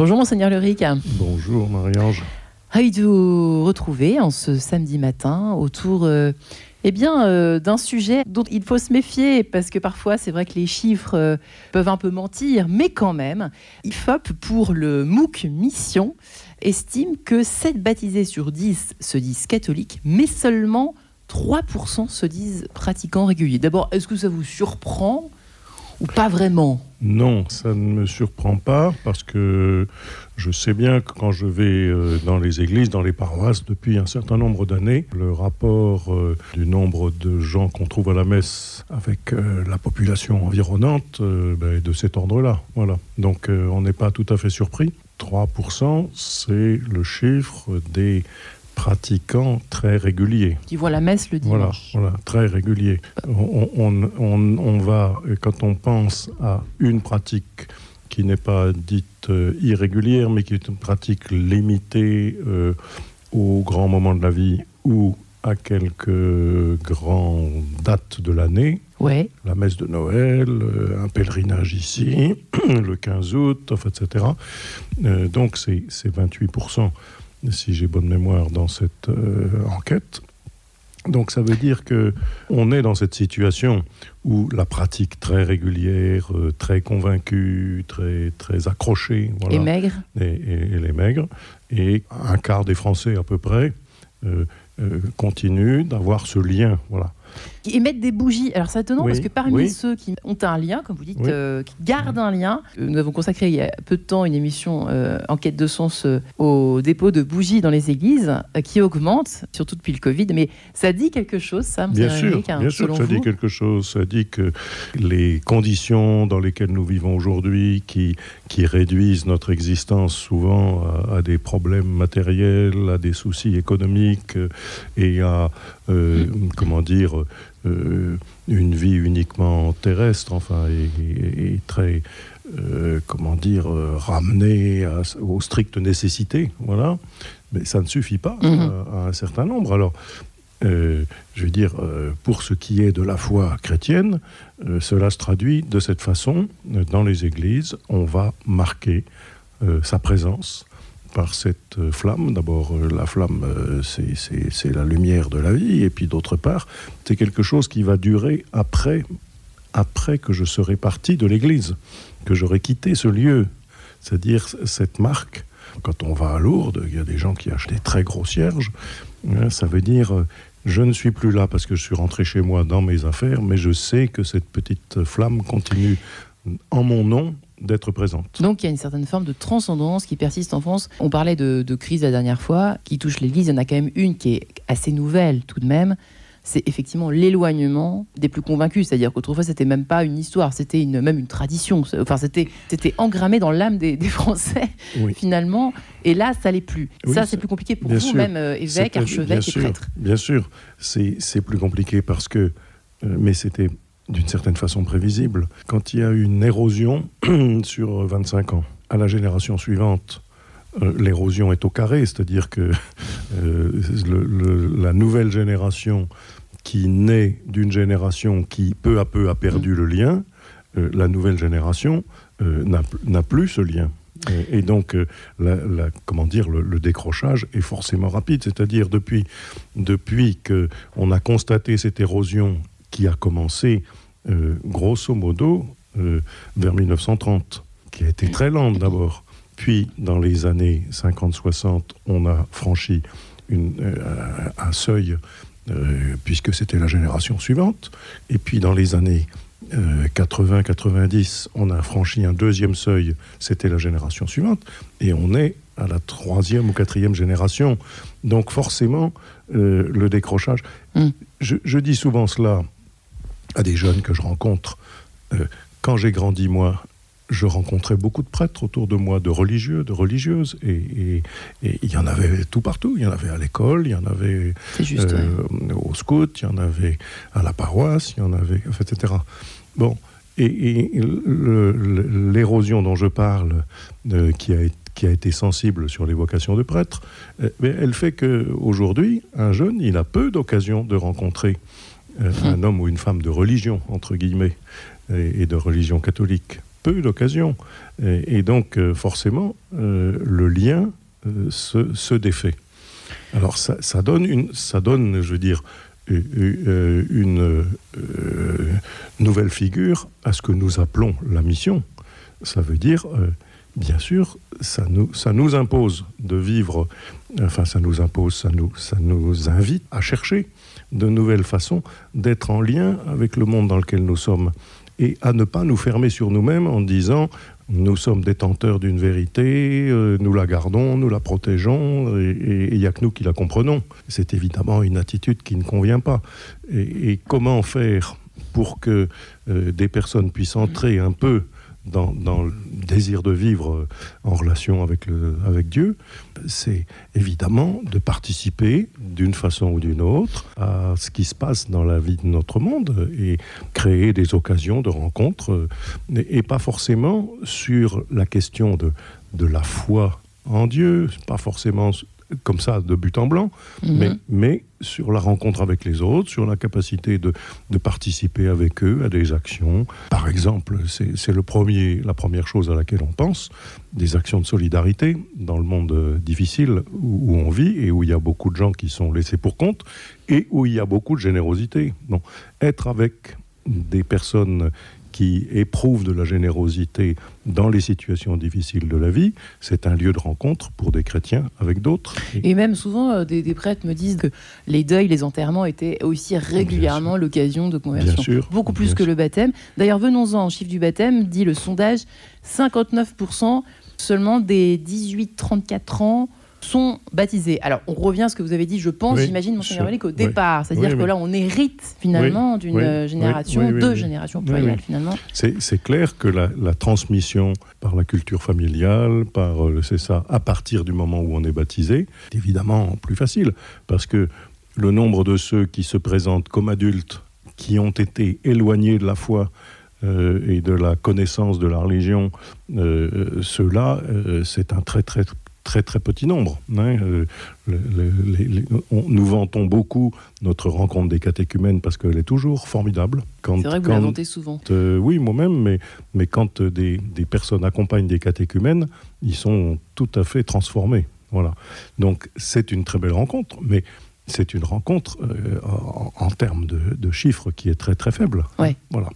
Bonjour Monseigneur Leric. Bonjour Marie-Ange. Ravi de vous retrouver en ce samedi matin autour euh, eh bien, euh, d'un sujet dont il faut se méfier parce que parfois c'est vrai que les chiffres euh, peuvent un peu mentir, mais quand même, IFOP pour le MOOC Mission estime que 7 baptisés sur 10 se disent catholiques, mais seulement 3% se disent pratiquants réguliers. D'abord, est-ce que ça vous surprend ou pas vraiment? Non, ça ne me surprend pas parce que je sais bien que quand je vais euh, dans les églises, dans les paroisses, depuis un certain nombre d'années, le rapport euh, du nombre de gens qu'on trouve à la messe avec euh, la population environnante ben, est de cet ordre-là. Voilà. Donc on n'est pas tout à fait surpris. 3%, c'est le chiffre des pratiquants très réguliers. Qui voient la messe le dimanche. Voilà, très réguliers. On, va, quand on pense à une pratique qui n'est pas dite euh, irrégulière, mais qui est une pratique limitée euh, aux grands moments de la vie ou à quelques grandes dates de l'année. Ouais. La messe de Noël, euh, un pèlerinage ici, le 15 août, etc. donc c'est 28% si j'ai bonne mémoire, dans cette euh, enquête. Donc ça veut dire que on est dans cette situation où la pratique très régulière, euh, très convaincue, très très accrochée, voilà, et maigre, et, et, les maigres, et un quart des Français à peu près euh, continuent d'avoir ce lien, voilà, qui émettent des bougies. Alors c'est étonnant parce que parmi ceux qui ont un lien, comme vous dites, euh, qui gardent un lien, euh, nous avons consacré il y a peu de temps une émission euh, Enquête de sens au dépôt de bougies dans les églises qui augmente, surtout depuis le Covid. Mais ça dit quelque chose, ça, Bien sûr, hein, sûr ça dit quelque chose. Ça dit que les conditions dans lesquelles nous vivons aujourd'hui, qui, qui réduisent notre existence souvent à, à, des problèmes matériels, à des soucis économiques et à, comment dire, euh, une vie uniquement terrestre, enfin, et, très, euh, comment dire, euh, ramenée aux strictes nécessités, voilà. Mais ça ne suffit pas mhm. à, un certain nombre. Alors, je veux dire, pour ce qui est de la foi chrétienne, cela se traduit de cette façon. Dans les églises, on va marquer sa présence par cette euh, flamme. D'abord, euh, la flamme, euh, c'est la lumière de la vie, et puis d'autre part, c'est quelque chose qui va durer après, après que je serai parti de l'Église, que j'aurai quitté ce lieu. C'est-à-dire cette marque. Quand on va à Lourdes, il y a des gens qui achètent des très gros cierges. Ça veut dire je ne suis plus là parce que je suis rentré chez moi dans mes affaires, mais je sais que cette petite flamme continue en mon nom d'être présente. Donc il y a une certaine forme de transcendance qui persiste en France. On parlait de, crise la dernière fois, qui touche l'Église. Il y en a quand même une qui est assez nouvelle tout de même. C'est effectivement l'éloignement des plus convaincus. C'est-à-dire qu'autrefois, c'était même pas une histoire, c'était une, même une tradition. Enfin, c'était, c'était engrammé dans l'âme des, Français, finalement. Et là, ça l'est plus. ça, c'est plus compliqué pour vous, même euh, évêque, archevêque et prêtre. Bien sûr, c'est plus compliqué parce que. Euh, mais c'était d'une certaine façon prévisible. Quand il y a une érosion sur 25 ans, à la génération suivante, euh, l'érosion est au carré, c'est-à-dire que euh, la nouvelle génération qui naît d'une génération qui peu à peu a perdu le lien, euh, la nouvelle génération n'a plus ce lien. Et, donc, comment dire, le, décrochage est forcément rapide. C'est-à-dire depuis, depuis qu'on a constaté cette érosion qui a commencé euh, grosso modo euh, vers 1930, qui a été très lente d'abord. Puis, dans les années 50-60, on a franchi une, euh, un seuil, puisque c'était la génération suivante. Et puis, dans les années 80-90, on a franchi un deuxième seuil, c'était la génération suivante. Et on est à la troisième ou quatrième génération. Donc, forcément, le décrochage. Mm. Je, je dis souvent cela à des jeunes que je rencontre. Euh, quand j'ai grandi, moi, je rencontrais beaucoup de prêtres autour de moi, de religieux, de religieuses, et, il y en avait tout partout. Il y en avait à l'école, il y en avait euh, au scout, il y en avait à la paroisse, il y en avait, etc. Bon, et, l'érosion dont je parle, euh, qui, a, qui a été sensible sur les vocations de prêtres, elle fait qu'aujourd'hui, un jeune, il a peu d'occasions de rencontrer un homme ou une femme de religion, entre guillemets, et, de religion catholique. peu d'occasions. Et, donc, forcément, le lien se, défait. Alors, ça, donne une, ça donne, je veux dire, une nouvelle figure à ce que nous appelons la mission. Ça veut dire bien sûr, ça nous, impose de vivre, enfin ça nous impose, ça nous, ça nous invite à chercher de nouvelles façons d'être en lien avec le monde dans lequel nous sommes et à ne pas nous fermer sur nous-mêmes en disant nous sommes détenteurs d'une vérité, euh, nous la gardons, nous la protégeons, et il n'y a que nous qui la comprenons. C'est évidemment une attitude qui ne convient pas. Et, comment faire pour que euh, des personnes puissent entrer un peu dans, le désir de vivre euh, en relation avec, avec Dieu, c'est évidemment de participer d'une façon ou d'une autre à ce qui se passe dans la vie de notre monde et créer des occasions de rencontres, euh, et pas forcément sur la question de, de la foi en Dieu, pas forcément comme ça de but en blanc, mhm. mais, mais sur la rencontre avec les autres, sur la capacité de, de participer avec eux à des actions. Par exemple, c'est le premier, la première chose à laquelle on pense, des actions de solidarité dans le monde euh, difficile où, où on vit et où il y a beaucoup de gens qui sont laissés pour compte et où il y a beaucoup de générosité. Donc, être avec des personnes qui éprouve de la générosité dans les situations difficiles de la vie, c'est un lieu de rencontre pour des chrétiens avec d'autres. Et même souvent, euh, des, prêtres me disent que les deuils, les enterrements étaient aussi régulièrement l'occasion de conversion. Sûr, Beaucoup plus que le baptême. D'ailleurs, venons-en au chiffre du baptême, dit le sondage, 59% seulement des 18-34 ans sont baptisés. Alors, on revient à ce que vous avez dit, je pense, j'imagine, Monseigneur Malik, au départ. C'est-à-dire que là, on hérite finalement d'une génération, deux générations plurielles finalement. C'est clair que la, transmission par la culture familiale, par, euh, c'est ça, à partir du moment où on est baptisé, est évidemment plus facile. Parce que le nombre de ceux qui se présentent comme adultes, qui ont été éloignés de la foi, euh, et de la connaissance de la religion, euh, ceux-là, c'est un très très très très petit nombre. Hein. Euh, nous vantons beaucoup notre rencontre des catéchumènes parce qu'elle est toujours formidable. C'est vrai que vous la vantez souvent. Euh, oui, moi-même, mais, mais quand des, des, personnes accompagnent des catéchumènes, ils sont tout à fait transformés. Voilà. Donc c'est une très belle rencontre, mais c'est une rencontre euh, en, termes de, de, chiffres qui est très très faible. Ouais. Voilà.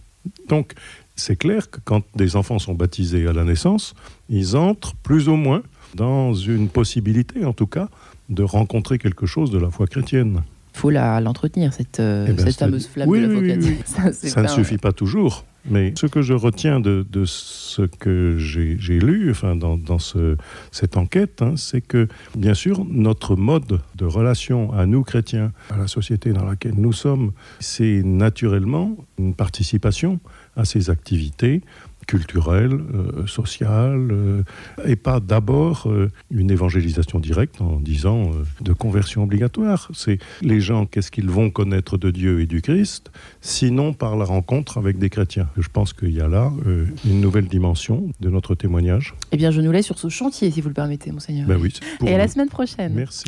Donc c'est clair que quand des enfants sont baptisés à la naissance, ils entrent plus ou moins dans une possibilité, en tout cas, de rencontrer quelque chose de la foi chrétienne. Il faut l'entretenir, cette, euh, eh ben, cette fameuse flamme de la foi chrétienne. Ça, ne suffit pas toujours. Mais ce que je retiens de, de ce que j'ai lu enfin, dans, dans ce, cette enquête, hein, c'est que, bien sûr, notre mode de relation à nous, chrétiens, à la société dans laquelle nous sommes, c'est naturellement une participation à ces activités culturelle, euh, sociale, euh, et pas d'abord euh, une évangélisation directe en disant de conversion obligatoire. C'est les gens, qu'est-ce qu'ils vont connaître de Dieu et du Christ, sinon par la rencontre avec des chrétiens. Je pense qu'il y a là une nouvelle dimension de notre témoignage. Eh bien, je nous laisse sur ce chantier, si vous le permettez, monseigneur. Ben oui, et à la semaine prochaine. Merci.